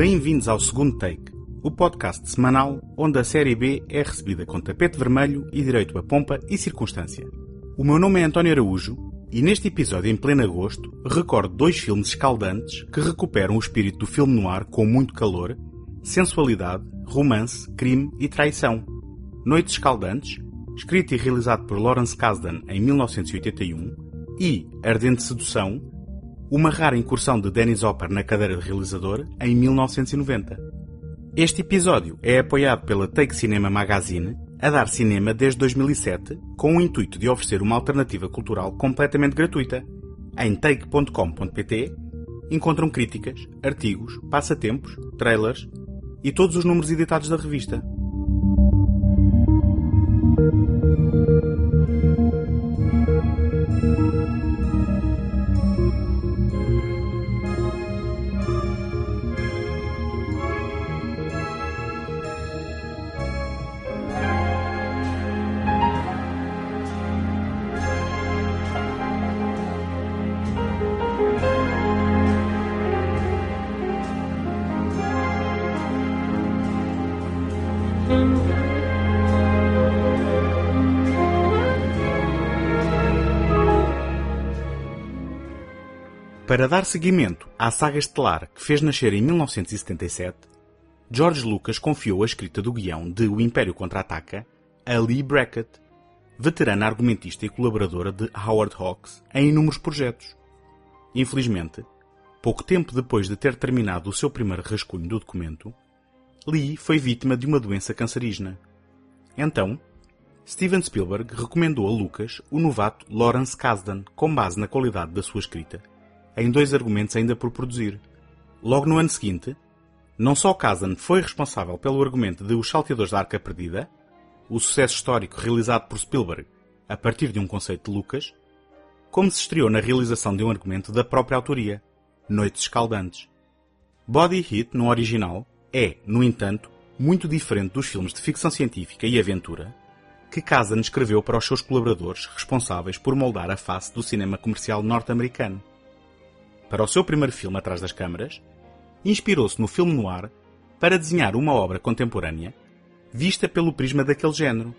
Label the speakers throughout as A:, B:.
A: Bem-vindos ao segundo take, o podcast semanal onde a série B é recebida com tapete vermelho e direito a pompa e circunstância. O meu nome é António Araújo e neste episódio em pleno agosto recordo dois filmes escaldantes que recuperam o espírito do filme noir com muito calor, sensualidade, romance, crime e traição. Noites Escaldantes, escrito e realizado por Lawrence Kasdan em 1981, e Ardente Sedução, uma rara incursão de Dennis Hopper na cadeira de realizador em 1990. Este episódio é apoiado pela Take Cinema Magazine, a dar cinema desde 2007, com o intuito de oferecer uma alternativa cultural completamente gratuita. Em take.com.pt encontram críticas, artigos, passatempos, trailers e todos os números editados da revista. Para dar seguimento à saga estelar que fez nascer em 1977, George Lucas confiou a escrita do guião de O Império Contra-Ataca a Lee Brackett, veterana argumentista e colaboradora de Howard Hawks em inúmeros projetos. Infelizmente, pouco tempo depois de ter terminado o seu primeiro rascunho do documento, Lee foi vítima de uma doença cancerígena. Então, Steven Spielberg recomendou a Lucas o novato Lawrence Kasdan com base na qualidade da sua escrita em dois argumentos ainda por produzir. Logo no ano seguinte, não só Kazan foi responsável pelo argumento de Os Salteadores da Arca Perdida, o sucesso histórico realizado por Spielberg a partir de um conceito de Lucas, como se estreou na realização de um argumento da própria autoria, Noites Escaldantes. Body Heat, no original, é, no entanto, muito diferente dos filmes de ficção científica e aventura que Kazan escreveu para os seus colaboradores responsáveis por moldar a face do cinema comercial norte-americano para o seu primeiro filme Atrás das Câmaras, inspirou-se no filme noir para desenhar uma obra contemporânea vista pelo prisma daquele género,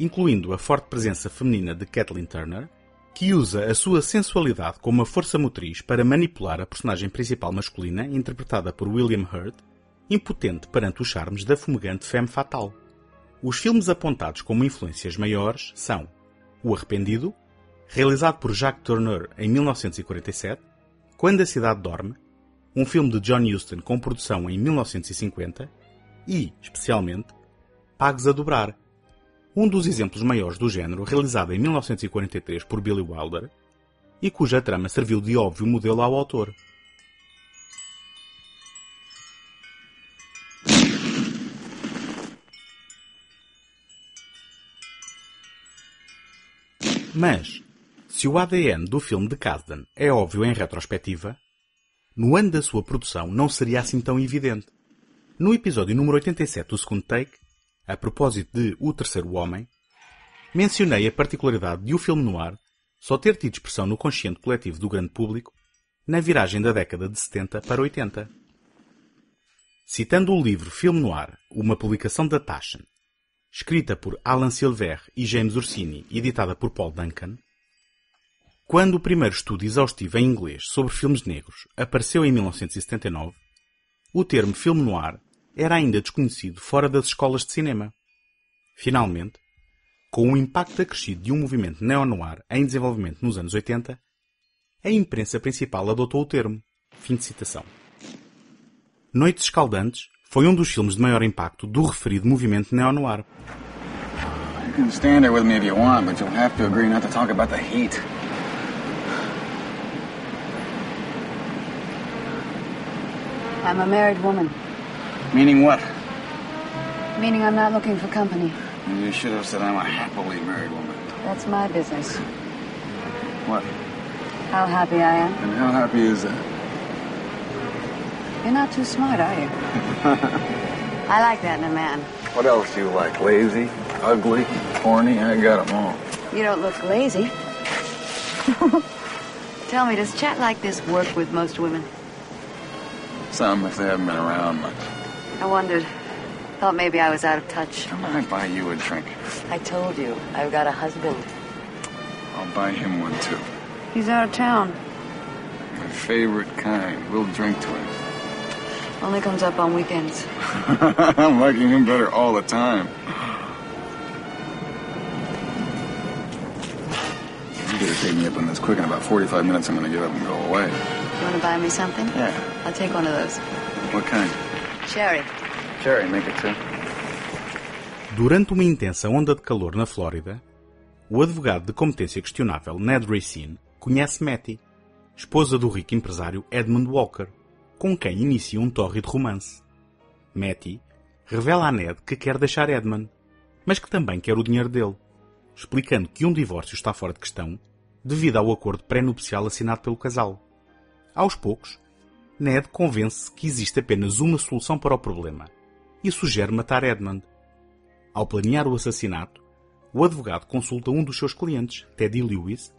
A: incluindo a forte presença feminina de Kathleen Turner, que usa a sua sensualidade como uma força motriz para manipular a personagem principal masculina, interpretada por William Hurt, impotente perante os charmes da fumegante femme fatale. Os filmes apontados como influências maiores são O Arrependido, realizado por Jacques Tourneur em 1947, quando a Cidade Dorme, um filme de John Huston com produção em 1950, e, especialmente, Pagos a Dobrar, um dos exemplos maiores do género realizado em 1943 por Billy Wilder e cuja trama serviu de óbvio modelo ao autor. Mas, se o ADN do filme de Kasdan é óbvio em retrospectiva, no ano da sua produção não seria assim tão evidente. No episódio número 87 do segundo take, a propósito de O Terceiro Homem, mencionei a particularidade de o filme noir só ter tido expressão no consciente coletivo do grande público na viragem da década de 70 para 80. Citando o livro Filme Noir, uma publicação da Taschen, escrita por Alan Silver e James Orsini e editada por Paul Duncan, quando o primeiro estudo exaustivo em inglês sobre filmes negros apareceu em 1979, o termo filme noir era ainda desconhecido fora das escolas de cinema. Finalmente, com o impacto acrescido de um movimento neo-noir em desenvolvimento nos anos 80, a imprensa principal adotou o termo. Fim de citação. Noites Escaldantes foi um dos filmes de maior impacto do referido movimento neo-noir.
B: You can stand there with me if you want, but you'll have to agree not to talk about the heat.
C: I'm a married woman,
B: Meaning what?
C: meaning I'm not looking for company.
B: You should have said I'm a happily married woman.
C: That's my business.
B: What?
C: How happy I am.
B: And how happy is that?
C: You're not too smart, are you? I like that in a man.
B: What else do you like? Lazy, ugly, horny? I got them all.
C: You don't look lazy. Tell me, does chat like this work with most women?
B: Some, if they haven't been around much.
C: I wondered. Thought maybe I was out of touch.
B: Come on, I buy you a drink.
C: I told you, I've got a husband.
B: I'll buy him one too.
C: He's out of town.
B: My favorite kind. We'll drink to him.
C: Only comes up on weekends.
B: I'm liking him better all the time. You better take me up on this quick. In about 45 minutes, I'm gonna get up and go away.
C: You want to buy me something?
B: Yeah.
C: I'll take one of those.
B: What kind?
C: Cherry.
B: Cherry, make it two.
A: Durante uma intensa onda de calor na Flórida, o advogado de competência questionável Ned Racine conhece Matty, esposa do rico empresário Edmund Walker, com quem inicia um tórrido romance. Matty revela a Ned que quer deixar Edmund, mas que também quer o dinheiro dele, explicando que um divórcio está fora de questão devido ao acordo pré-nupcial assinado pelo casal. Aos poucos, Ned convence que existe apenas uma solução para o problema e sugere matar Edmund. Ao planear o assassinato, o advogado consulta um dos seus clientes, Teddy Lewis,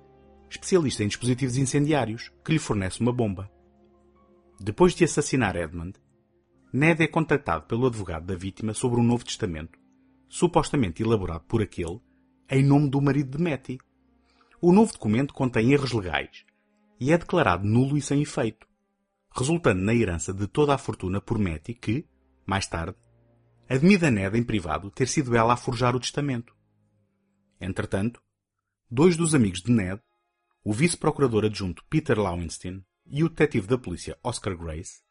A: especialista em dispositivos incendiários, que lhe fornece uma bomba. Depois de assassinar Edmund, Ned é contactado pelo advogado da vítima sobre um novo testamento, supostamente elaborado por aquele, em nome do marido de Matty. O novo documento contém erros legais e é declarado nulo e sem efeito, resultando na herança de toda a fortuna por Matty que, mais tarde, admite a Ned em privado ter sido ela a forjar o testamento. Entretanto, dois dos amigos de Ned, o vice-procurador adjunto Peter Lowenstein e o detetive da polícia Oscar Grace,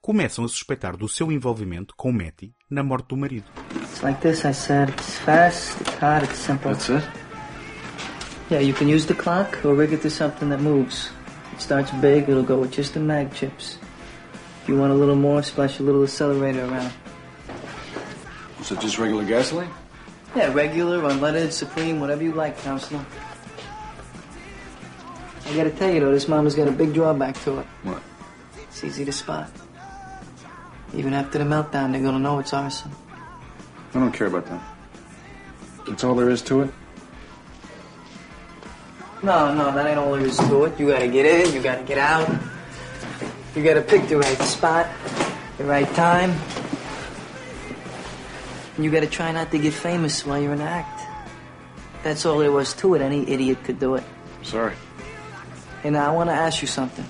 A: começam a suspeitar do seu envolvimento com Matty na morte do marido.
D: It's like this, I said. It's fast, it's hard, it's simple.
B: That's it?
D: Yeah, you can use the clock or rig it to something that moves. It starts big, it'll go with just the mag chips. If you want a little more, splash a little accelerator around.
B: It just regular gasoline?
D: Yeah, regular, unleaded, supreme, whatever you like, counselor. I gotta tell you though, this mama's got a big drawback to it.
B: What?
D: It's easy to spot. Even after the meltdown, they're gonna know it's arson.
B: I don't care about that. That's all there is to it?
D: No, no, that ain't all there is to it. You gotta get in, you gotta get out. You gotta pick the right spot, the right time. And you gotta try not to get famous while you're in act. That's all there was to it. Any idiot could do it.
B: Sorry.
D: Hey, now I wanna ask you something.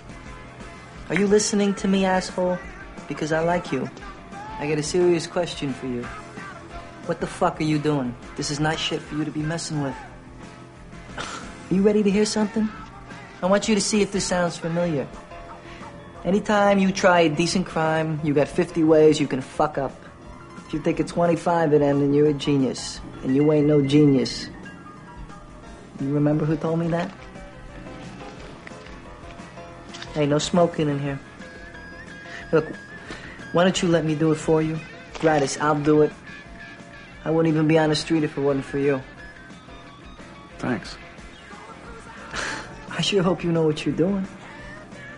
D: Are you listening to me, asshole? Because I like you. I got a serious question for you. What the fuck are you doing? This is not shit for you to be messing with. Are you ready to hear something? I want you to see if this sounds familiar. Anytime you try a decent crime, you got 50 ways you can fuck up. If you think of 25 of them, then you're a genius. And you ain't no genius. You remember who told me that? Hey, no smoking in here. Look, why don't you let me do it for you? Gratis, I'll do it. I wouldn't even be on the street if it wasn't for you.
B: Thanks.
D: I sure hope you know what you're doing.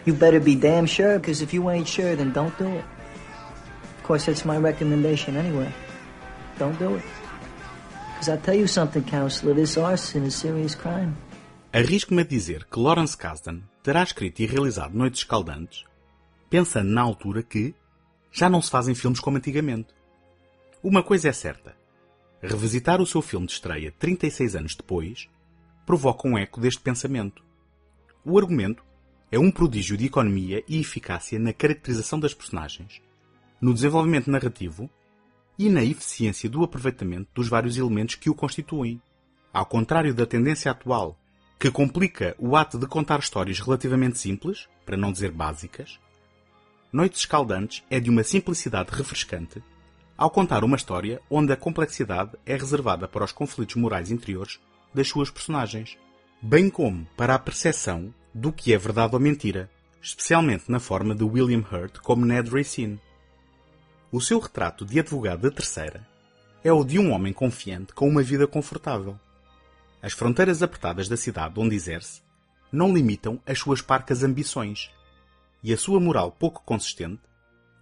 D: You better be damn sure, because if you ain't sure, then don't do it. Of course, that's my recommendation anyway. Don't do it. Because I'll tell you something, counselor, this arson is serious crime.
A: Arrisco-me a dizer que Lawrence Kasdan terá escrito e realizado Noites Escaldantes, pensando na altura que já não se fazem filmes como antigamente. Uma coisa é certa. Revisitar o seu filme de estreia 36 anos depois provoca um eco deste pensamento. O argumento é um prodígio de economia e eficácia na caracterização das personagens, no desenvolvimento narrativo e na eficiência do aproveitamento dos vários elementos que o constituem. Ao contrário da tendência atual, que complica o ato de contar histórias relativamente simples, para não dizer básicas, Noites Escaldantes é de uma simplicidade refrescante ao contar uma história onde a complexidade é reservada para os conflitos morais interiores das suas personagens, bem como para a percepção do que é verdade ou mentira, especialmente na forma de William Hurt como Ned Racine. O seu retrato de advogado da terceira é o de um homem confiante com uma vida confortável. As fronteiras apertadas da cidade onde exerce não limitam as suas parcas ambições, e a sua moral pouco consistente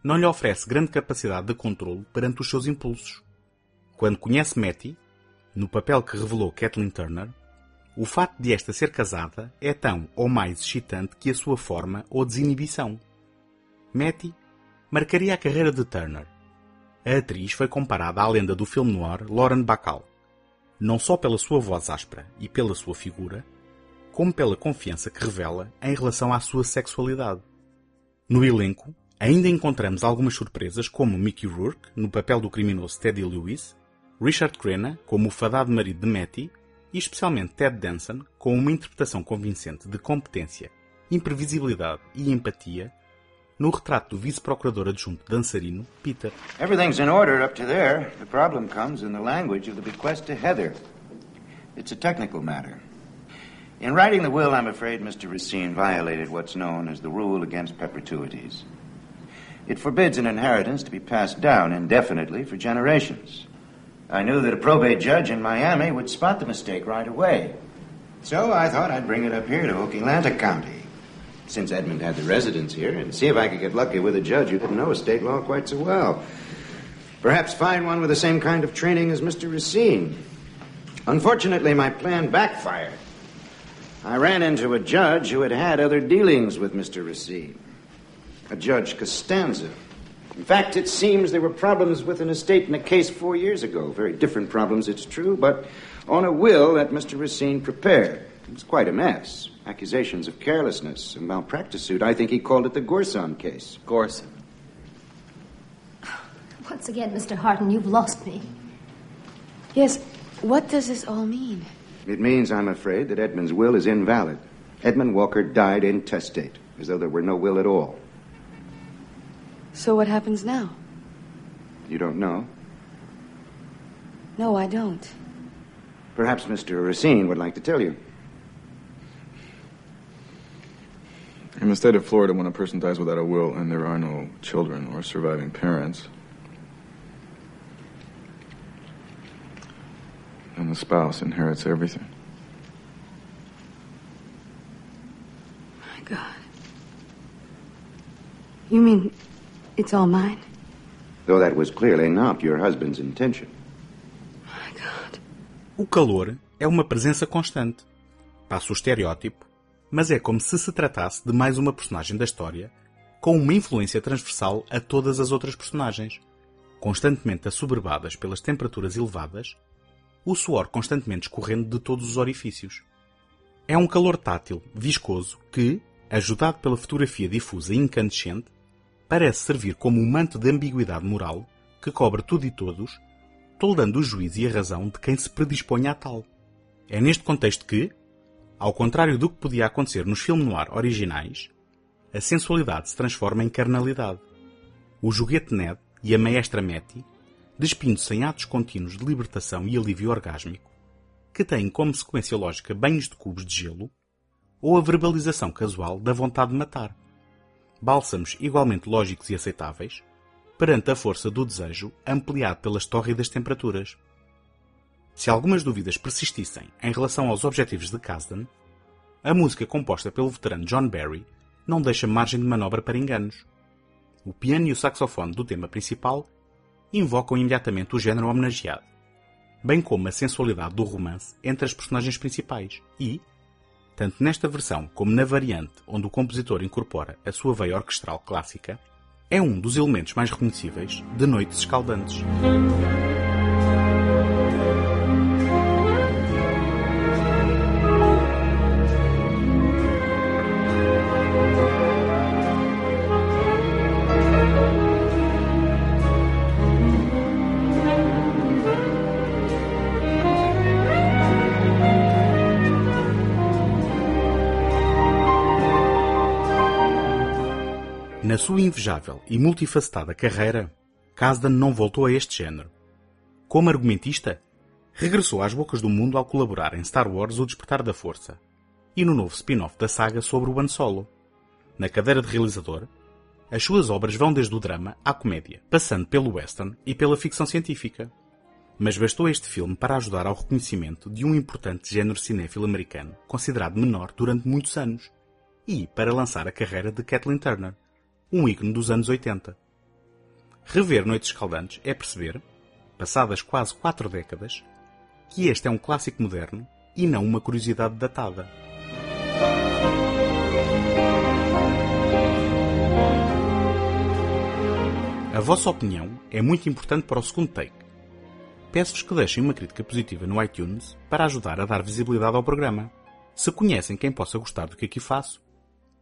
A: não lhe oferece grande capacidade de controle perante os seus impulsos. Quando conhece Matty, no papel que revelou Kathleen Turner, o fato de esta ser casada é tão ou mais excitante que a sua forma ou desinibição. Matty marcaria a carreira de Turner. A atriz foi comparada à lenda do filme noir Lauren Bacall, não só pela sua voz áspera e pela sua figura, como pela confiança que revela em relação à sua sexualidade. No elenco, ainda encontramos algumas surpresas como Mickey Rourke, no papel do criminoso Teddy Lewis, Richard Crenna, como o fadado marido de Matty, e especialmente Ted Danson, com uma interpretação convincente de competência, imprevisibilidade e empatia no retrato do vice-procurador adjunto dançarino, Peter.
E: Everything's in order up to there. The problem comes in the language of the bequest to Heather. It's a technical matter. In writing the will, I'm afraid Mr. Racine violated what's known as the rule against perpetuities. It forbids an inheritance to be passed down indefinitely for generations. I knew that a probate judge in Miami would spot the mistake right away. So I thought I'd bring it up here to Okalanta County, since Edmund had the residence here, and see if I could get lucky with a judge who didn't know estate law quite so well. Perhaps find one with the same kind of training as Mr. Racine. Unfortunately, my plan backfired. I ran into a judge who had had other dealings with Mr. Racine, a Judge Costanza. In fact, it seems there were problems with an estate in a case four years ago. Very different problems, it's true, but on a will that Mr. Racine prepared. It was quite a mess. Accusations of carelessness, a malpractice suit. I think he called it the Gorson case.
F: Gorson.
G: Once again, Mr. Harton, you've lost me.
C: Yes, what does this all mean?
E: It means, I'm afraid, that Edmund's will is invalid. Edmund Walker died intestate, as though there were no will at all.
C: So what happens now?
E: You don't know?
C: No, I don't.
E: Perhaps Mr. Racine would like to tell you.
H: In the state of Florida, when a person dies without a will and there are no children or surviving parents, then the spouse inherits everything.
C: My God. You mean it's all mine?
E: Though that was clearly not your husband's intention.
C: My God.
A: O calor é uma presença constante. Passa o estereótipo, mas é como se se tratasse de mais uma personagem da história, com uma influência transversal a todas as outras personagens, constantemente assoberbadas pelas temperaturas elevadas, o suor constantemente escorrendo de todos os orifícios. É um calor tátil, viscoso, que, ajudado pela fotografia difusa e incandescente, parece servir como um manto de ambiguidade moral que cobre tudo e todos, toldando o juízo e a razão de quem se predispõe a tal. É neste contexto que, ao contrário do que podia acontecer nos filmes noir originais, a sensualidade se transforma em carnalidade. O joguete Ned e a maestra Matty despindo-se em atos contínuos de libertação e alívio orgásmico, que têm como sequência lógica banhos de cubos de gelo, ou a verbalização casual da vontade de matar. Bálsamos igualmente lógicos e aceitáveis, perante a força do desejo ampliado pelas tórridas temperaturas. Se algumas dúvidas persistissem em relação aos objetivos de Kasdan, a música composta pelo veterano John Barry não deixa margem de manobra para enganos. O piano e o saxofone do tema principal invocam imediatamente o género homenageado, bem como a sensualidade do romance entre as personagens principais e, tanto nesta versão como na variante onde o compositor incorpora a sua veia orquestral clássica, é um dos elementos mais reconhecíveis de Noites Escaldantes. Na sua invejável e multifacetada carreira, Kasdan não voltou a este género. Como argumentista, regressou às bocas do mundo ao colaborar em Star Wars O Despertar da Força e no novo spin-off da saga sobre o Han Solo. Na cadeira de realizador, as suas obras vão desde o drama à comédia, passando pelo western e pela ficção científica. Mas bastou este filme para ajudar ao reconhecimento de um importante género cinéfilo americano, considerado menor durante muitos anos, e para lançar a carreira de Kathleen Turner, um ícone dos anos 80. Rever Noites Escaldantes é perceber, passadas quase quatro décadas, que este é um clássico moderno e não uma curiosidade datada. A vossa opinião é muito importante para o segundo take. Peço-vos que deixem uma crítica positiva no iTunes para ajudar a dar visibilidade ao programa. Se conhecem quem possa gostar do que aqui faço,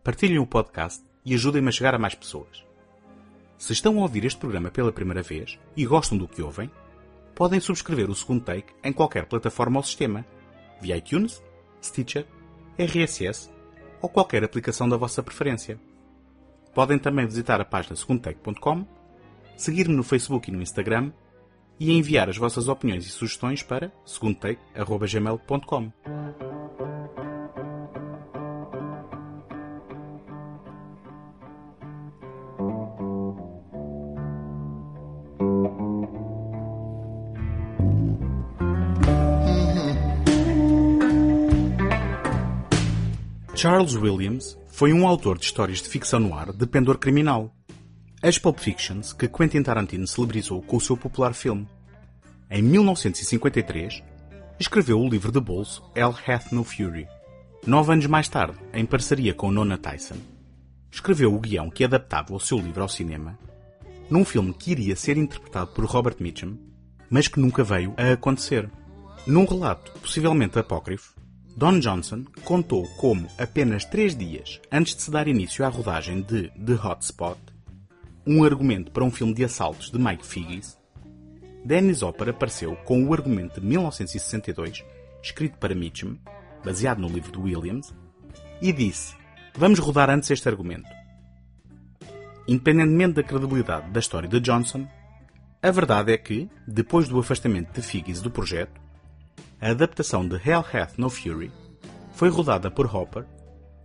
A: partilhem o podcast e ajudem-me a chegar a mais pessoas. Se estão a ouvir este programa pela primeira vez e gostam do que ouvem, podem subscrever o segundo take em qualquer plataforma ou sistema, via iTunes, Stitcher, RSS ou qualquer aplicação da vossa preferência. Podem também visitar a página segundotake.com, seguir-me no Facebook e no Instagram e enviar as vossas opiniões e sugestões para segundotake.gmail.com. Charles Williams foi um autor de histórias de ficção no ar de pendor criminal. As Pulp Fictions que Quentin Tarantino celebrizou com o seu popular filme. Em 1953, escreveu o livro de bolso Hell Hath No Fury. Nove anos mais tarde, em parceria com Nona Tyson, escreveu o guião que adaptava o seu livro ao cinema, num filme que iria ser interpretado por Robert Mitchum, mas que nunca veio a acontecer. Num relato possivelmente apócrifo, Don Johnson contou como, apenas três dias antes de se dar início à rodagem de The Hotspot, um argumento para um filme de assaltos de Mike Figgis, Dennis Hopper apareceu com o argumento de 1962, escrito para Mitchum, baseado no livro de Williams, e disse: Vamos rodar antes este argumento. Independentemente da credibilidade da história de Johnson, a verdade é que, depois do afastamento de Figgis do projeto, a adaptação de Hell Hath No Fury foi rodada por Hopper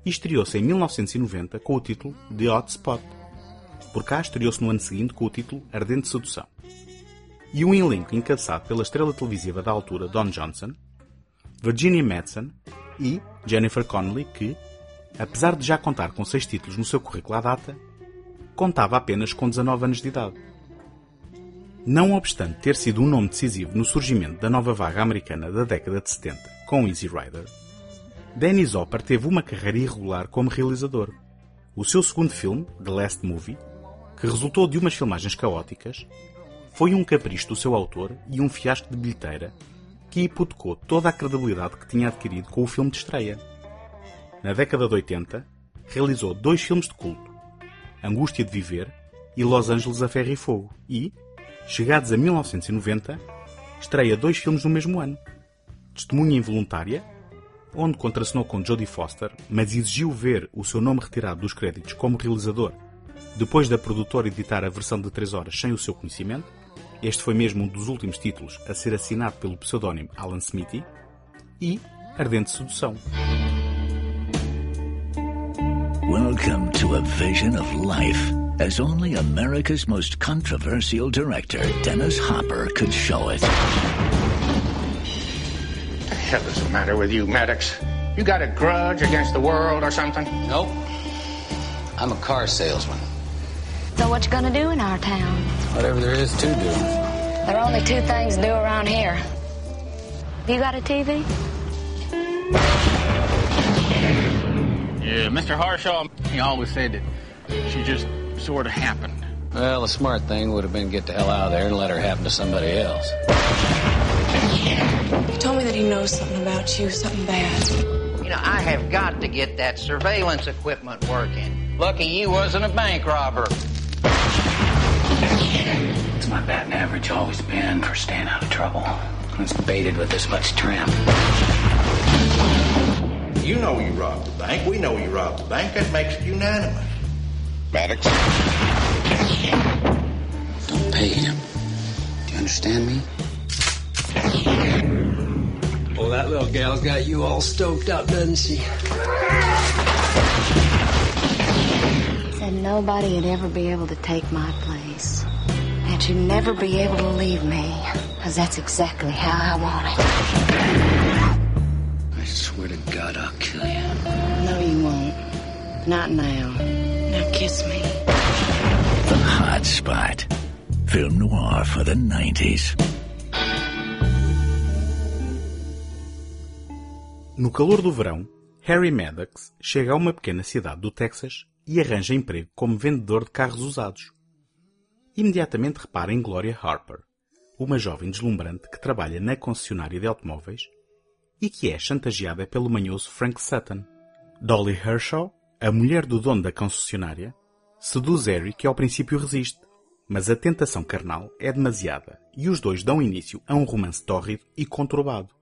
A: e estreou-se em 1990 com o título The Hot Spot. Por cá estreou-se no ano seguinte com o título Ardente Sedução. E um elenco encabeçado pela estrela televisiva da altura Don Johnson, Virginia Madsen e Jennifer Connelly que, apesar de já contar com seis títulos no seu currículo à data, contava apenas com 19 anos de idade. Não obstante ter sido um nome decisivo no surgimento da nova vaga americana da década de 70 com Easy Rider, Dennis Hopper teve uma carreira irregular como realizador. O seu segundo filme, The Last Movie, que resultou de umas filmagens caóticas, foi um capricho do seu autor e um fiasco de bilheteira que hipotecou toda a credibilidade que tinha adquirido com o filme de estreia. Na década de 80, realizou dois filmes de culto, Angústia de Viver e Los Angeles a Ferro e Fogo, e, chegados a 1990, estreia dois filmes no mesmo ano. Testemunha Involuntária, onde contracenou com Jodie Foster, mas exigiu ver o seu nome retirado dos créditos como realizador, depois da produtora editar a versão de 3 horas sem o seu conhecimento. Este foi mesmo um dos últimos títulos a ser assinado pelo pseudónimo Alan Smithy. E Ardente Sedução.
F: Welcome to a vision of life as only America's most controversial director, Dennis Hopper, could show it.
I: The hell is the matter with you, Maddox? You got a grudge against the world or something?
J: Nope. I'm a car salesman.
G: So what you gonna do in our town?
J: Whatever there is to do.
G: There are only two things to do around here. Have you got a TV?
K: Yeah, Mr. Harshaw, he always said that she just sort of happened.
J: Well, the smart thing would have been to get the hell out of there and let her happen to somebody else.
L: He told me that he knows something about you, something bad.
M: You know, I have got to get that surveillance equipment working. Lucky you wasn't a bank robber.
J: It's my batting average always been for staying out of trouble. It's baited with this much trim.
N: You know you robbed the bank. We know you robbed the bank. That makes it unanimous.
I: Maddox.
J: Don't pay him. Do you understand me?
O: Well, that little gal's got you all stoked up, doesn't she?
G: Said nobody would ever be able to take my place. That you'd never be able to leave me. Because that's exactly how I want it.
J: I swear to God, I'll kill you.
G: No, you won't. Not now. Kiss me.
F: The Hot Spot. Film noir for the 90s.
A: No calor do verão, Harry Maddox chega a uma pequena cidade do Texas e arranja emprego como vendedor de carros usados. imediatamente repara em Gloria Harper, uma jovem deslumbrante que trabalha na concessionária de automóveis e que é chantageada pelo manhoso Frank Sutton. Dolly Hershaw, a mulher do dono da concessionária, seduz Harry que ao princípio resiste, mas a tentação carnal é demasiada e os dois dão início a um romance tórrido e conturbado.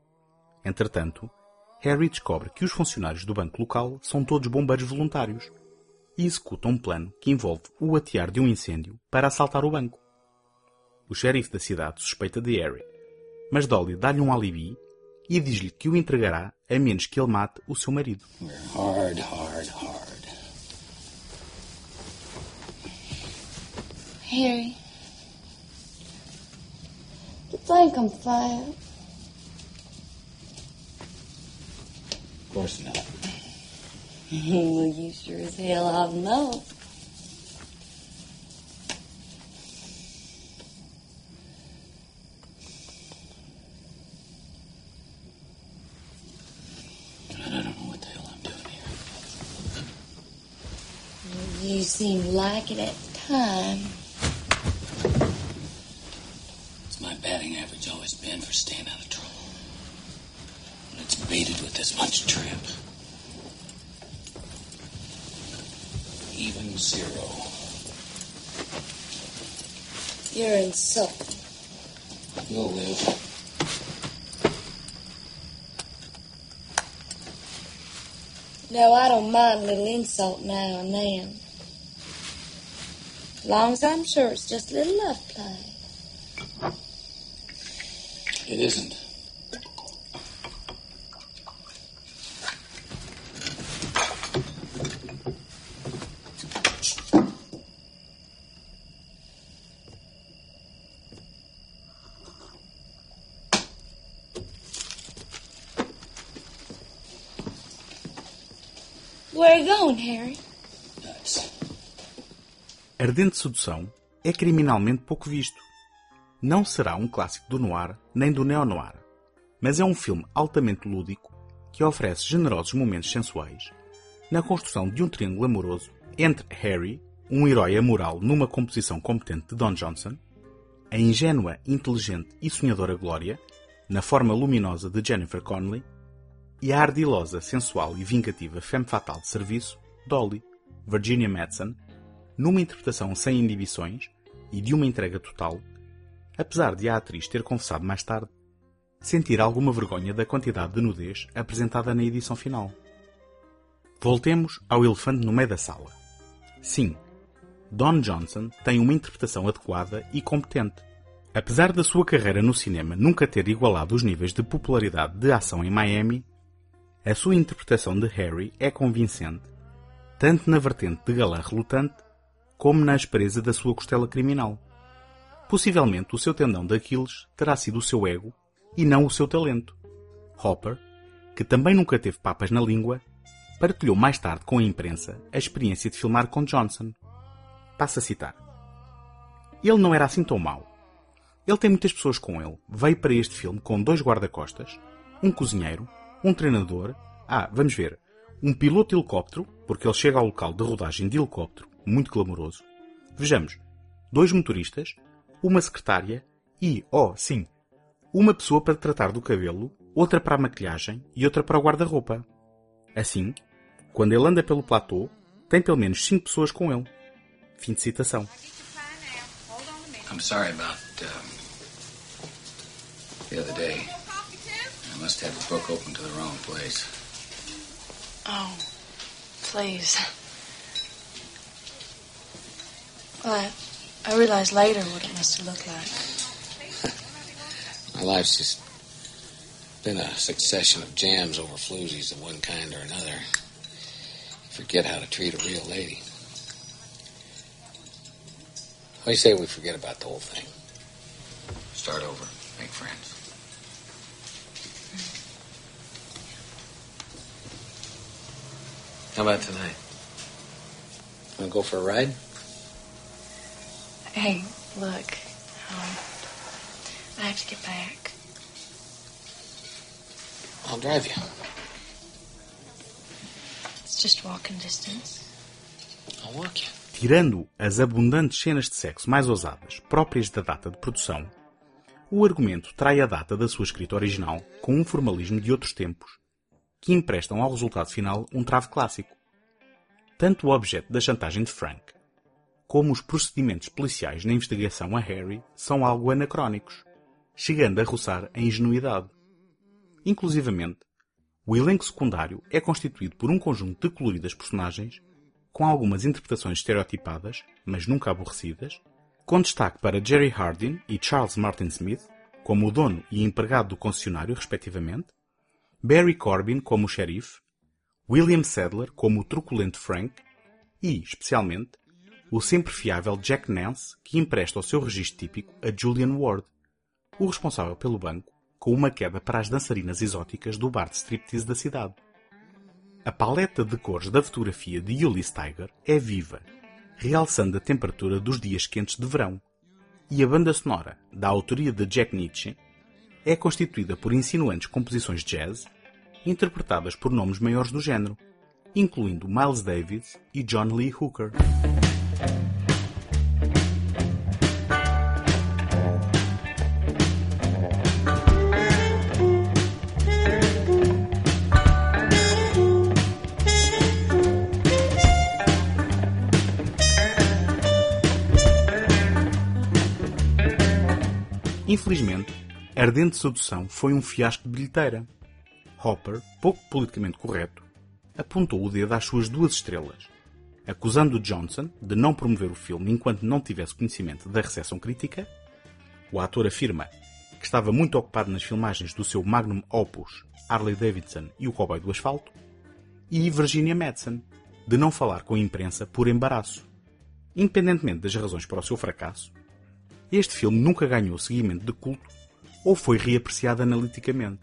A: Entretanto, Harry descobre que os funcionários do banco local são todos bombeiros voluntários e executam um plano que envolve o atear de um incêndio para assaltar o banco. O xerife da cidade suspeita de Harry, mas Dolly dá-lhe um alibi e diz-lhe que o entregará a menos que ele mate o seu marido.
J: Hard, hard, hard.
G: Harry. You think I'm fat?
J: Of course not.
G: well, you sure as hell ought to seemed like it at the time.
J: It's my batting average always been for staying out of trouble. And it's baited with this much trip. Even zero.
G: You're insulting.
J: You'll live.
G: No, I don't mind a little insult now and then. As long as I'm sure it's just a little love play.
J: It isn't.
A: Ardente Sedução é criminalmente pouco visto. Não será um clássico do noir nem do neo-noir, mas é um filme altamente lúdico que oferece generosos momentos sensuais na construção de um triângulo amoroso entre Harry, um herói amoral numa composição competente de Don Johnson, a ingênua, inteligente e sonhadora Gloria, na forma luminosa de Jennifer Connelly, e a ardilosa, sensual e vingativa femme fatale de serviço, Dolly, Virginia Madsen, numa interpretação sem inibições e de uma entrega total, apesar de a atriz ter confessado mais tarde sentir alguma vergonha da quantidade de nudez apresentada na edição final. Voltemos ao elefante no meio da sala. Sim, Don Johnson tem uma interpretação adequada e competente. Apesar da sua carreira no cinema nunca ter igualado os níveis de popularidade de ação em Miami, a sua interpretação de Harry é convincente, tanto na vertente de galã relutante, como na aspereza da sua costela criminal. Possivelmente o seu tendão de Aquiles terá sido o seu ego e não o seu talento. Hopper, que também nunca teve papas na língua, partilhou mais tarde com a imprensa a experiência de filmar com Johnson. Passa a citar. Ele não era assim tão mau. Ele tem muitas pessoas com ele. Veio para este filme com dois guarda-costas, um cozinheiro, um treinador, ah, vamos ver, um piloto de helicóptero, porque ele chega ao local de rodagem de helicóptero, muito glamouroso. Vejamos, dois motoristas, uma secretária e, oh, sim, uma pessoa para tratar do cabelo, outra para a maquilhagem e outra para o guarda-roupa. Assim, quando ele anda pelo platô, tem pelo menos cinco pessoas com ele. Fim de citação.
J: I'm sorry about um, the other day. I must have the book open to the wrong place.
L: Oh, please. Well, I, I realized later what it must have looked like.
J: My life's just been a succession of jams over floozies of one kind or another. Forget how to treat a real lady. What do you say we forget about the whole thing? Start over, make friends. How about tonight? Want to go for a ride?
L: Hey, look. Um, I have to get back.
J: I'll drive you.
L: It's just walking distance.
J: I'll walk you.
A: tirando as abundantes cenas de sexo mais ousadas próprias da data de produção, o argumento trai a data da sua escrita original com um formalismo de outros tempos, que emprestam ao resultado final um trave clássico. Tanto o objeto da chantagem de Frank, como os procedimentos policiais na investigação a Harry são algo anacrónicos, chegando a roçar a ingenuidade. Inclusivamente, o elenco secundário é constituído por um conjunto de coloridas personagens, com algumas interpretações estereotipadas, mas nunca aborrecidas, com destaque para Jerry Hardin e Charles Martin Smith, como o dono e empregado do concessionário, respectivamente, Barry Corbin como o xerife, William Sadler como o truculento Frank e, especialmente, o sempre fiável Jack Nance, que empresta o seu registro típico a Julian Ward, o responsável pelo banco, com uma queda para as dançarinas exóticas do bar de striptease da cidade. A paleta de cores da fotografia de Ulysse Tiger é viva realçando a temperatura dos dias quentes de verão. E a banda sonora, da autoria de Jack Nietzsche, é constituída por insinuantes composições de jazz, interpretadas por nomes maiores do género, incluindo Miles Davis e John Lee Hooker. Infelizmente, Ardente Sedução foi um fiasco de bilheteira. Hopper, pouco politicamente correto, apontou o dedo às suas duas estrelas, acusando Johnson de não promover o filme enquanto não tivesse conhecimento da recepção crítica. O ator afirma que estava muito ocupado nas filmagens do seu magnum opus Harley Davidson e o Cowboy do Asfalto. E Virginia Madsen, de não falar com a imprensa por embaraço. Independentemente das razões para o seu fracasso, este filme nunca ganhou seguimento de culto ou foi reapreciado analiticamente.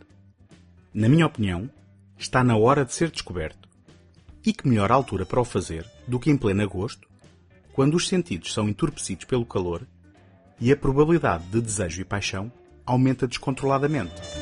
A: Na minha opinião, está na hora de ser descoberto. E que melhor altura para o fazer do que em pleno agosto, quando os sentidos são entorpecidos pelo calor e a probabilidade de desejo e paixão aumenta descontroladamente.